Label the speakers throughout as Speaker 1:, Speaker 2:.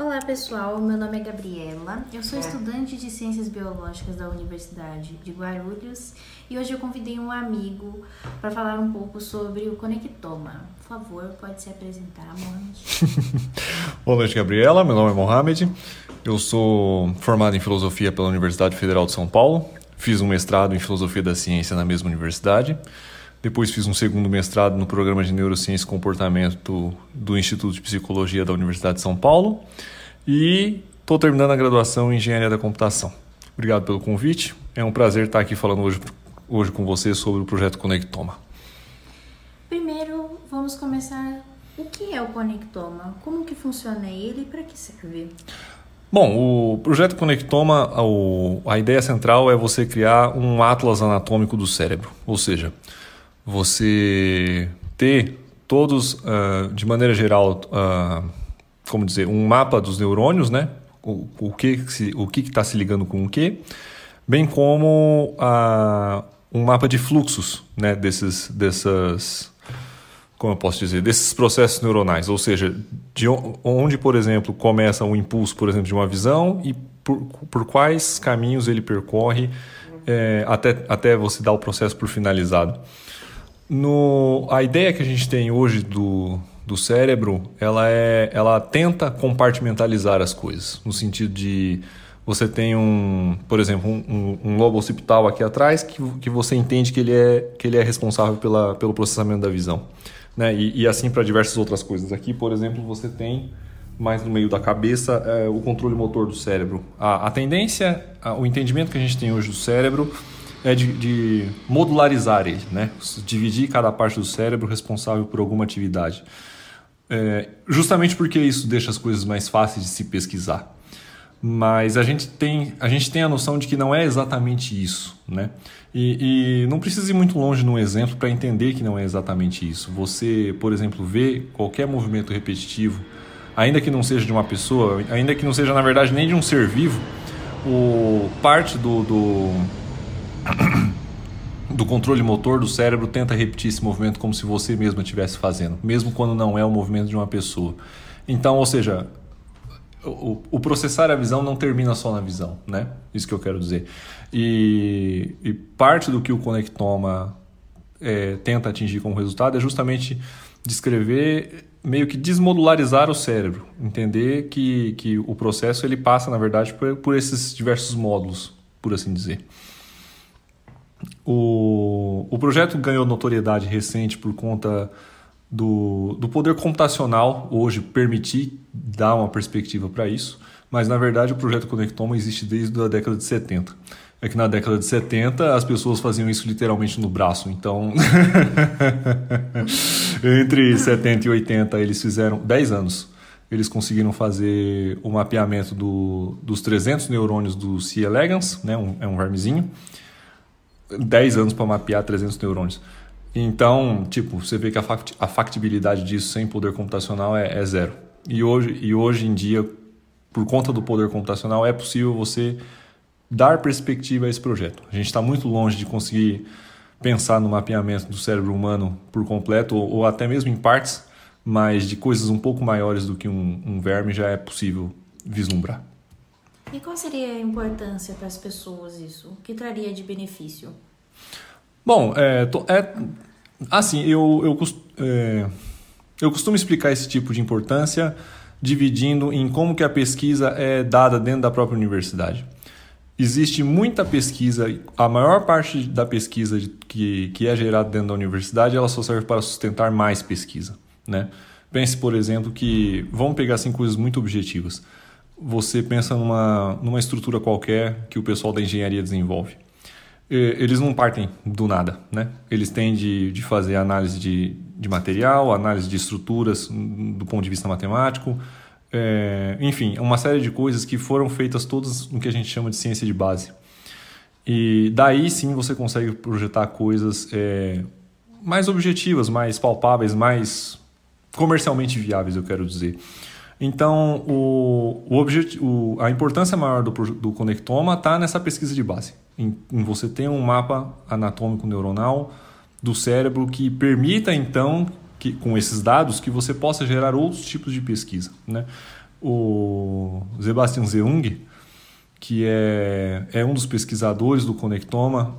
Speaker 1: Olá pessoal, meu nome é Gabriela, eu sou estudante de Ciências Biológicas da Universidade de Guarulhos e hoje eu convidei um amigo para falar um pouco sobre o conectoma. Por favor, pode se apresentar, Mohamed.
Speaker 2: Boa noite, Gabriela, meu nome é Mohamed, eu sou formado em Filosofia pela Universidade Federal de São Paulo, fiz um mestrado em Filosofia da Ciência na mesma universidade, depois fiz um segundo mestrado no programa de Neurociência e Comportamento do Instituto de Psicologia da Universidade de São Paulo e estou terminando a graduação em Engenharia da Computação. Obrigado pelo convite. É um prazer estar aqui falando hoje, hoje com você sobre o projeto Conectoma.
Speaker 1: Primeiro, vamos começar. O que é o Conectoma? Como que funciona ele e para que serve?
Speaker 2: Bom, o projeto Conectoma, a ideia central é você criar um atlas anatômico do cérebro, ou seja, você ter todos, uh, de maneira geral, uh, como dizer, um mapa dos neurônios, né? O, o que o que está se ligando com o que, bem como uh, um mapa de fluxos, né? Desses, dessas, como eu posso dizer, desses processos neuronais, ou seja, de onde, por exemplo, começa o impulso, por exemplo, de uma visão e por, por quais caminhos ele percorre é, até, até você dar o processo por finalizado. No, a ideia que a gente tem hoje do, do cérebro, ela, é, ela tenta compartimentalizar as coisas, no sentido de você tem um, por exemplo, um, um, um lobo occipital aqui atrás que, que você entende que ele é, que ele é responsável pela, pelo processamento da visão. Né? E, e assim para diversas outras coisas. Aqui, por exemplo, você tem mais no meio da cabeça é, o controle motor do cérebro. A, a tendência, a, o entendimento que a gente tem hoje do cérebro é de, de, modularizar ele, né? dividir cada parte do cérebro responsável por alguma atividade. É, justamente porque isso deixa as coisas mais fáceis de se pesquisar. Mas a gente tem a, gente tem a noção de que não é exatamente isso. Né? E, e não precisa ir muito longe num exemplo para entender que não é exatamente isso. Você, por exemplo, vê qualquer movimento repetitivo, ainda que não seja de uma pessoa, ainda que não seja, na verdade, nem de um ser vivo, o parte do, do do controle motor do cérebro tenta repetir esse movimento como se você mesmo estivesse fazendo, mesmo quando não é o movimento de uma pessoa. Então, ou seja, o, o, processar a visão não termina só na visão, né? Isso que eu quero dizer. E, e parte do que o Conectoma é, tenta atingir como resultado é justamente descrever, meio que desmodularizar o cérebro, entender que, que o processo ele passa, na verdade, por, por esses diversos módulos, por assim dizer. O, o projeto ganhou notoriedade recente por conta do, do poder computacional hoje permitir dar uma perspectiva para isso, mas na verdade o projeto Conectoma existe desde a década de 70. É que na década de 70 as pessoas faziam isso literalmente no braço, então entre 70 e 80 eles fizeram 10 anos. Eles conseguiram fazer o mapeamento do, dos 300 neurônios do C. elegans, né, um, é um vermezinho, 10 anos para mapear 300 neurônios. Então, tipo, você vê que a factibilidade disso sem poder computacional é, é, zero. E hoje, e hoje em dia, por conta do poder computacional, é possível você dar perspectiva a esse projeto. A gente está muito longe de conseguir pensar no mapeamento do cérebro humano por completo, ou, ou, até mesmo em partes, mas de coisas um pouco maiores do que um, um verme já é possível vislumbrar.
Speaker 1: E qual seria a importância para as pessoas isso? O que traria de benefício?
Speaker 2: Bom, é, é assim, eu, eu, é, eu costumo explicar esse tipo de importância dividindo em como que a pesquisa é dada dentro da própria universidade. Existe muita pesquisa, a maior parte da pesquisa que, que é gerada dentro da universidade, ela só serve para sustentar mais pesquisa. Né? Pense, por exemplo, que vamos pegar assim, coisas muito objetivas você pensa numa, numa estrutura qualquer que o pessoal da engenharia desenvolve. Eles não partem do nada, né? Eles têm de, de fazer análise de, de material, análise de estruturas do ponto de vista matemático, é, enfim, uma série de coisas que foram feitas todas no que a gente chama de ciência de base. E daí sim você consegue projetar coisas é, mais objetivas, mais palpáveis, mais comercialmente viáveis, eu quero dizer. Então, o, o objetivo, a importância maior do, do conectoma está nessa pesquisa de base. Em, em, você ter um mapa anatômico neuronal do cérebro que permita, então, que, com esses dados, que você possa gerar outros tipos de pesquisa. Né? O Sebastian Zeung, que é, é um dos pesquisadores do Conectoma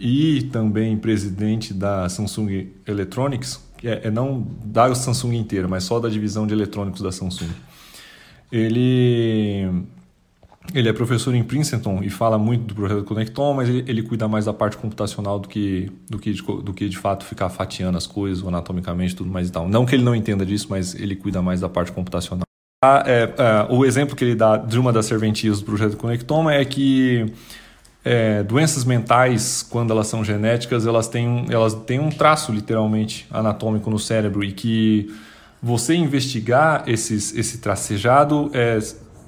Speaker 2: e também presidente da Samsung Electronics, é, é não da Samsung inteira, mas só da divisão de eletrônicos da Samsung. Ele ele é professor em Princeton e fala muito do projeto Conecton, mas ele, ele, cuida mais da parte computacional do que, do, que de, do que de fato ficar fatiando as coisas anatomicamente tudo mais e tal. Não que ele não entenda disso, mas ele cuida mais da parte computacional. Ah, é, é, o exemplo que ele dá de uma das serventias do projeto Conectoma é que é, doenças mentais, quando elas são genéticas, elas têm, elas têm um traço literalmente anatômico no cérebro e que você investigar esses, esse tracejado é,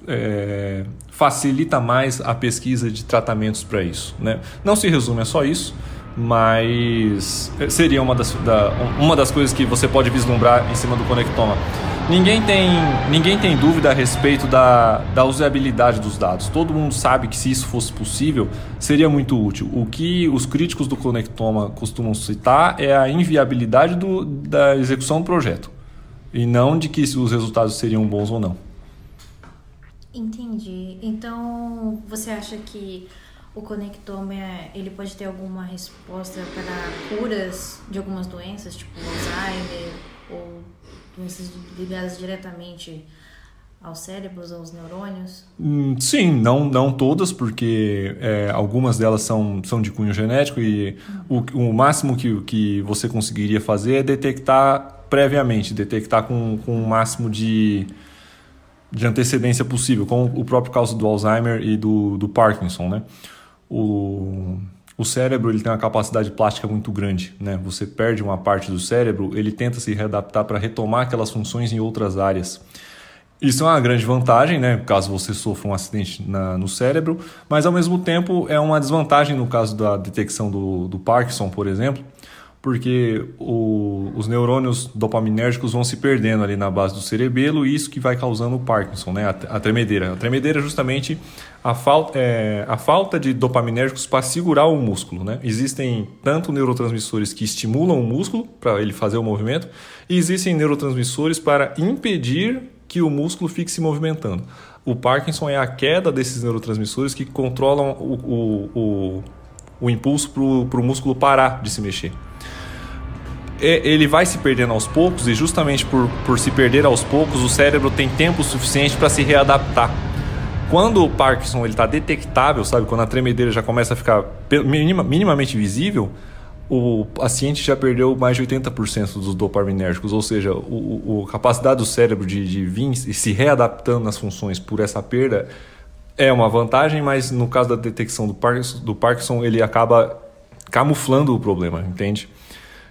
Speaker 2: é, facilita mais a pesquisa de tratamentos para isso. Né? Não se resume a só isso, mas seria uma das, da, uma das coisas que você pode vislumbrar em cima do Conectoma. Ninguém tem, ninguém tem dúvida a respeito da, da usabilidade dos dados. Todo mundo sabe que se isso fosse possível, seria muito útil. O que os críticos do Conectoma costumam citar é a inviabilidade do, da execução do projeto, e não de que os resultados seriam bons ou não.
Speaker 1: Entendi. Então, você acha que o conectoma ele pode ter alguma resposta para curas de algumas doenças, tipo Alzheimer ou doenças ligadas diretamente aos cérebros, aos neurônios?
Speaker 2: Hum, sim, não, não todas, porque é, algumas delas são, são de cunho genético e o, o máximo que, que você conseguiria fazer é detectar previamente, detectar com, com o máximo de de antecedência possível, como o próprio caso do Alzheimer e do, do Parkinson, né? O, o cérebro ele tem uma capacidade plástica muito grande, né? Você perde uma parte do cérebro, ele tenta se readaptar para retomar aquelas funções em outras áreas. Isso é uma grande vantagem, né? Caso você sofra um acidente na, no cérebro, mas ao mesmo tempo é uma desvantagem no caso da detecção do, do Parkinson, por exemplo, porque o, os neurônios dopaminérgicos vão se perdendo ali na base do cerebelo e isso que vai causando o Parkinson, né? a, a tremedeira. A tremedeira é justamente a, falta, é, a falta de dopaminérgicos para segurar o músculo. Né? Existem tanto neurotransmissores que estimulam o músculo para ele fazer o movimento e existem neurotransmissores para impedir que o músculo fique se movimentando. O Parkinson é a queda desses neurotransmissores que controlam o, o, o, o impulso para o músculo parar de se mexer. É, ele vai se perdendo aos poucos e justamente por, por se perder aos poucos o cérebro tem tempo suficiente para se readaptar. Quando o Parkinson está detectável, sabe, quando a tremedeira já começa a ficar minima, minimamente visível, o paciente já perdeu mais de 80% dos dopaminérgicos, ou seja, o, a capacidade do cérebro de, de vir e se readaptando nas funções por essa perda é uma vantagem, mas no caso da detecção do Parkinson, do Parkinson ele acaba camuflando o problema, entende?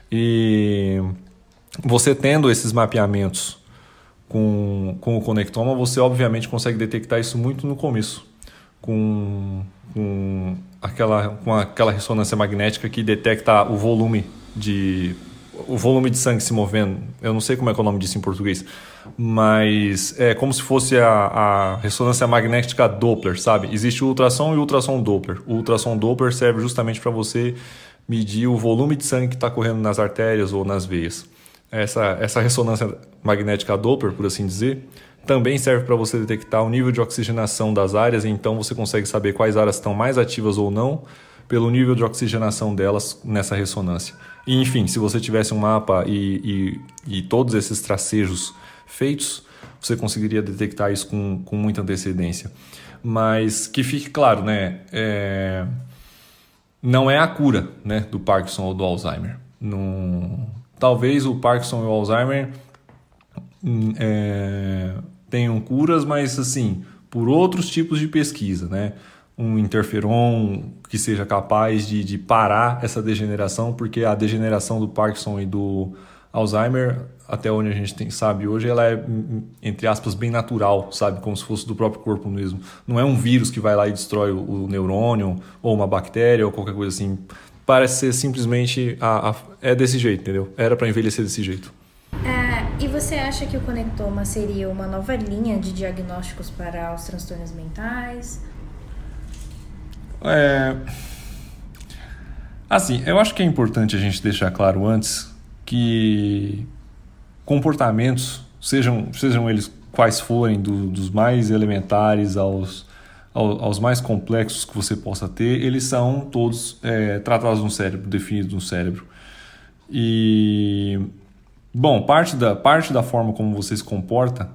Speaker 2: E você tendo esses mapeamentos com, com o conectoma, você obviamente consegue detectar isso muito no começo, com, com, aquela, com aquela ressonância magnética que detecta o volume de o volume de sangue se movendo. Eu não sei como é, é o nome disso em português, mas é como se fosse a, a ressonância magnética Doppler, sabe? Existe o ultrassom e o ultrassom Doppler. O ultrassom Doppler serve justamente para você medir o volume de sangue que está correndo nas artérias ou nas veias. Essa, essa ressonância magnética Doppler, por assim dizer, também serve para você detectar o nível de oxigenação das áreas, então você consegue saber quais áreas estão mais ativas ou não pelo nível de oxigenação delas nessa ressonância. E, enfim, se você tivesse um mapa e, e, e todos esses tracejos feitos, você conseguiria detectar isso com, com muita antecedência. Mas que fique claro, né? É não é a cura né, do Parkinson ou do Alzheimer. Não... Talvez o Parkinson e o Alzheimer hum, é, tenham curas, mas assim, por outros tipos de pesquisa, né? Um interferon que seja capaz de, de parar essa degeneração, porque a degeneração do Parkinson e do Alzheimer, até onde a gente tem, sabe hoje, ela é, entre aspas, bem natural, sabe? Como se fosse do próprio corpo mesmo. Não é um vírus que vai lá e destrói o, o neurônio, ou uma bactéria, ou qualquer coisa assim. Parece ser simplesmente. A, a é desse jeito, entendeu? Era para envelhecer desse jeito.
Speaker 1: É, e você acha que o conectoma seria uma nova linha de diagnósticos para os transtornos mentais?
Speaker 2: É. Assim, eu acho que é importante a gente deixar claro antes que comportamentos, sejam, sejam eles quais forem, do, dos mais elementares aos, aos, aos, mais complexos que você possa ter, eles são todos é, tratados no cérebro, definidos no cérebro. E, bom, parte da, parte da forma como você se comporta,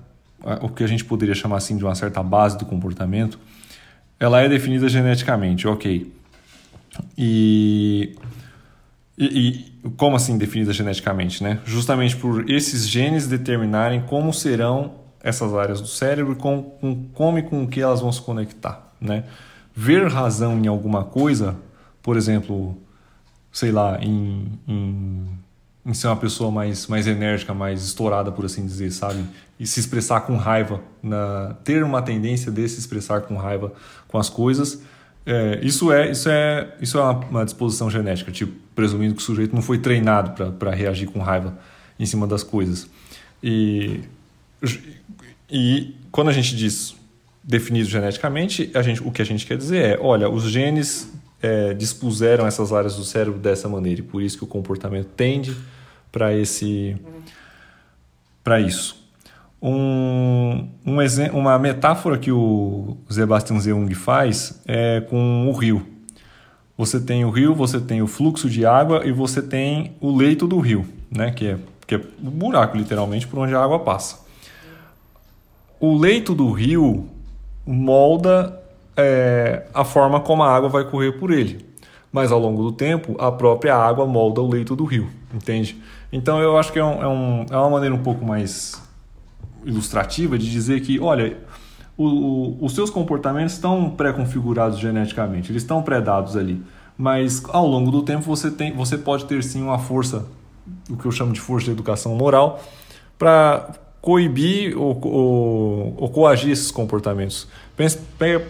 Speaker 2: o que a gente poderia chamar assim de uma certa base do comportamento, ela é definida geneticamente, ok. E, e, e, como assim definida geneticamente, né? Justamente por esses genes determinarem como serão essas áreas do cérebro e com, com, como e com o que elas vão se conectar, né? Ver razão em alguma coisa, por exemplo, sei lá, em, em, em ser uma pessoa mais, mais enérgica, mais estourada, por assim dizer, sabe? E se expressar com raiva, na, ter uma tendência de se expressar com raiva com as coisas, é, isso é isso é isso é uma, uma, disposição genética, tipo presumindo que o sujeito não foi treinado para reagir com raiva em cima das coisas. E e quando a gente diz definido geneticamente, a gente, o que a gente quer dizer é, olha, os genes é, dispuseram essas áreas do cérebro dessa maneira e por isso que o comportamento tende para esse para isso. Um, um, uma metáfora que o Sebastian Zeung faz é com o rio. Você tem o rio, você tem o fluxo de água e você tem o leito do rio, né? que, é, que é o buraco, literalmente, por onde a água passa. O leito do rio molda é, a forma como a água vai correr por ele. Mas ao longo do tempo, a própria água molda o leito do rio, entende? Então eu acho que é, um, é, um, é uma maneira um pouco mais ilustrativa de dizer que, olha, o, o, os seus comportamentos estão pré-configurados geneticamente, eles estão pré-dados ali. Mas ao longo do tempo você, tem, você pode ter sim uma força, o que eu chamo de força de educação moral, para coibir ou, ou, ou, coagir esses comportamentos.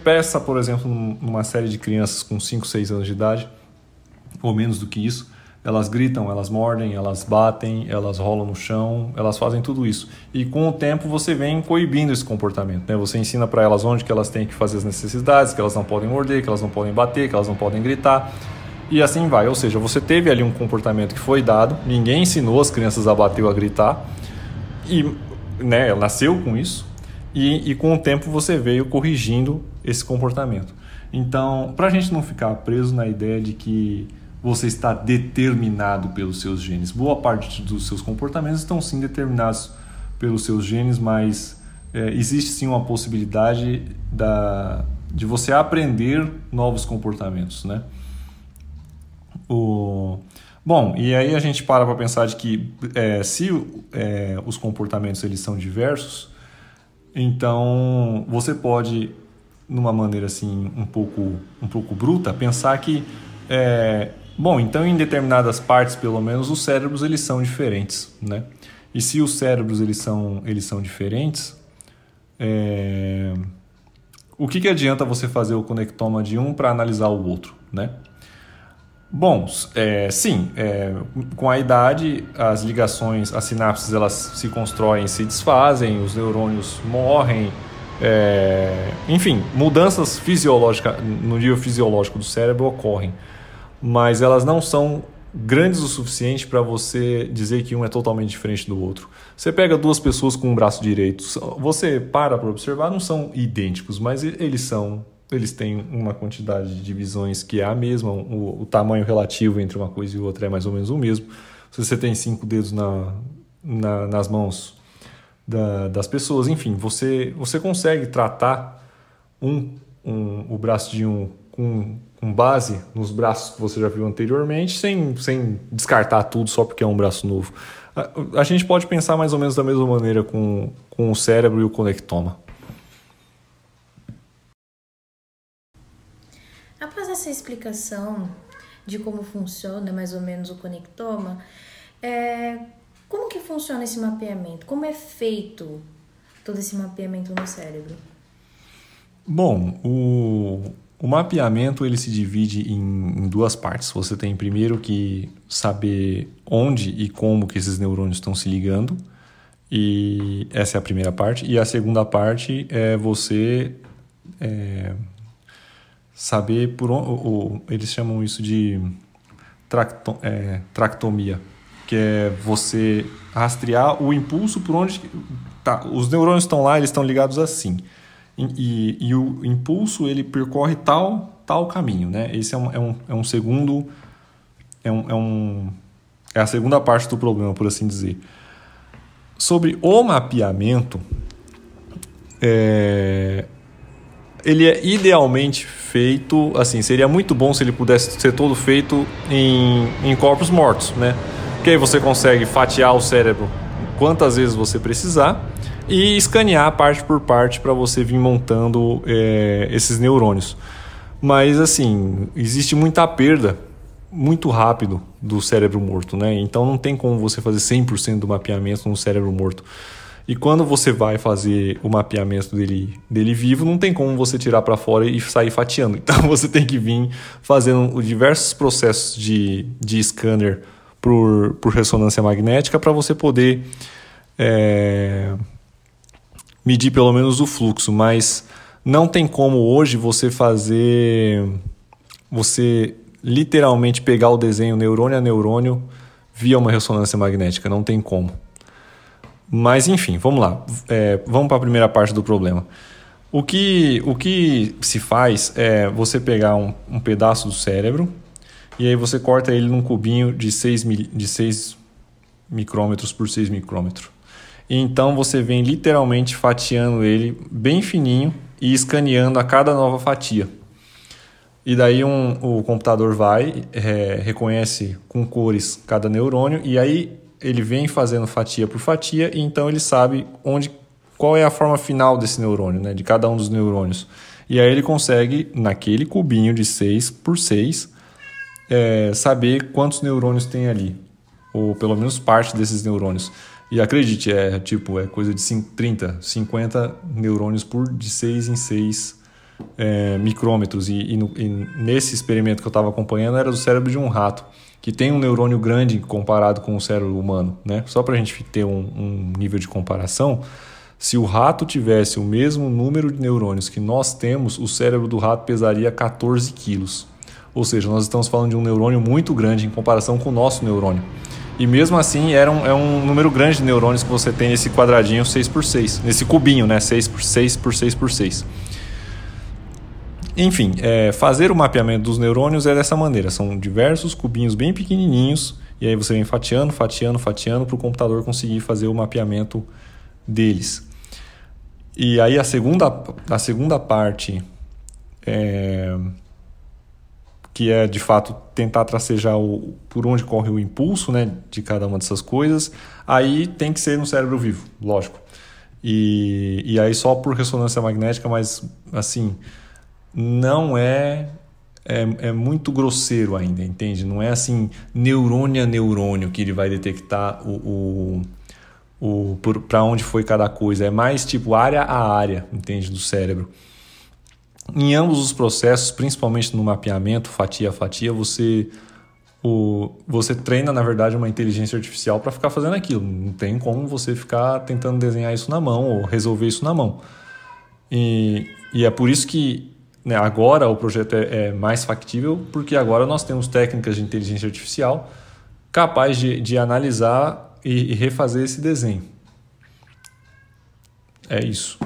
Speaker 2: Peça, por exemplo, numa série de crianças com 5, 6 anos de idade, ou menos do que isso, elas gritam, elas mordem, elas batem, elas rolam no chão, elas fazem tudo isso. E com o tempo você vem coibindo esse comportamento. Né? Você ensina para elas onde que elas têm que fazer as necessidades, que elas não podem morder, que elas não podem bater, que elas não podem gritar. E assim vai. Ou seja, você teve ali um comportamento que foi dado, ninguém ensinou as crianças a bater ou a gritar, e né, nasceu com isso, e, e com o tempo você veio corrigindo esse comportamento. Então, para a gente não ficar preso na ideia de que você está determinado pelos seus genes. Boa parte dos seus comportamentos estão sim determinados pelos seus genes, mas é, existe sim uma possibilidade da, de você aprender novos comportamentos, né? O, bom, e aí a gente para para pensar de que é, se é, os comportamentos eles são diversos, então você pode, numa maneira assim um pouco um pouco bruta, pensar que é, Bom, então em determinadas partes, pelo menos, os cérebros eles são diferentes, né? E se os cérebros eles são, eles são diferentes, é... o que, que adianta você fazer o conectoma de um para analisar o outro, né? Bom, é, sim, é, com a idade as ligações, as sinapses elas se constroem, se desfazem, os neurônios morrem, é, enfim, mudanças fisiológicas no nível fisiológico do cérebro ocorrem mas elas não são grandes o suficiente para você dizer que um é totalmente diferente do outro. Você pega duas pessoas com um braço direito, você para para observar, não são idênticos, mas eles são, eles têm uma quantidade de divisões que é a mesma, o, o tamanho relativo entre uma coisa e outra é mais ou menos o mesmo. Se você tem cinco dedos na, na nas mãos da, das pessoas, enfim, você, você consegue tratar um, um, o braço de um com com base nos braços que você já viu anteriormente, sem, sem descartar tudo só porque é um braço novo. A, a gente pode pensar mais ou menos da mesma maneira com, com o cérebro e o conectoma.
Speaker 1: Após essa explicação de como funciona mais ou menos o conectoma, é, como que funciona esse mapeamento? Como é feito todo esse mapeamento no cérebro?
Speaker 2: Bom, o, o mapeamento ele se divide em, em, duas partes. Você tem primeiro que saber onde e como que esses neurônios estão se ligando, e essa é a primeira parte. E a segunda parte é você é, saber por onde. Ou, eles chamam isso de tracto, é, tractomia, que é você rastrear o impulso por onde tá, os neurônios estão lá, eles estão ligados assim. E, e, o impulso ele percorre tal tal caminho, né? Esse é um, é um, é um segundo é um, é um é a segunda parte do problema, por assim dizer. Sobre o mapeamento, é, ele é idealmente feito, assim, seria muito bom se ele pudesse ser todo feito em, em corpos mortos, né? Porque aí você consegue fatiar o cérebro quantas vezes você precisar e escanear parte por parte para você vir montando é, esses neurônios. Mas, assim, existe muita perda muito rápido do cérebro morto, né? Então não tem como você fazer 100% do mapeamento no cérebro morto. E quando você vai fazer o mapeamento dele, dele vivo, não tem como você tirar para fora e sair fatiando. Então você tem que vir fazendo diversos processos de, de scanner por, por ressonância magnética para você poder é, medir pelo menos o fluxo. Mas não tem como hoje você fazer. Você literalmente pegar o desenho neurônio a neurônio via uma ressonância magnética. Não tem como. Mas enfim, vamos lá. É, vamos para a primeira parte do problema. O que, o que se faz é você pegar um, um pedaço do cérebro e aí você corta ele num cubinho de 6, de 6 micrômetros por 6 micrômetros. E então você vem literalmente fatiando ele bem fininho e escaneando a cada nova fatia. E daí um, o computador vai, é, reconhece com cores cada neurônio e aí ele vem fazendo fatia por fatia e então ele sabe onde qual é a forma final desse neurônio, né, de cada um dos neurônios. E aí ele consegue, naquele cubinho de 6 por 6, é, saber quantos neurônios tem ali, ou pelo menos parte desses neurônios. E acredite, é tipo, é coisa de 5, 30, 50 neurônios por de 6 em 6 é, micrômetros. E, e, no, e nesse experimento que eu estava acompanhando era do cérebro de um rato que tem um neurônio grande comparado com o cérebro humano, né? Só para a gente ter um, um nível de comparação, se o rato tivesse o mesmo número de neurônios que nós temos, o cérebro do rato pesaria 14 quilos. Ou seja, nós estamos falando de um neurônio muito grande em comparação com o nosso neurônio. E mesmo assim, era um, é um número grande de neurônios que você tem nesse quadradinho 6 por 6 nesse cubinho, né? 6 por 6 por 6 por 6 enfim, é, fazer o mapeamento dos neurônios é dessa maneira: são diversos cubinhos bem pequenininhos, e aí você vem fatiando, fatiando, fatiando para o computador conseguir fazer o mapeamento deles. E aí a segunda, a segunda parte, é, que é de fato tentar tracejar o, por onde corre o impulso né, de cada uma dessas coisas, aí tem que ser no cérebro vivo, lógico. E, e aí só por ressonância magnética, mas assim não é, é, é muito grosseiro ainda, entende? Não é assim neurônio a neurônio que ele vai detectar o, o, o para onde foi cada coisa. É mais tipo área a área, entende? Do cérebro. Em ambos os processos, principalmente no mapeamento, fatia a fatia, você o, você treina, na verdade, uma inteligência artificial para ficar fazendo aquilo. Não tem como você ficar tentando desenhar isso na mão ou resolver isso na mão. E, e é por isso que né, agora o projeto é, é, mais factível porque agora nós temos técnicas de inteligência artificial capazes de, de analisar e, e refazer esse desenho. É isso.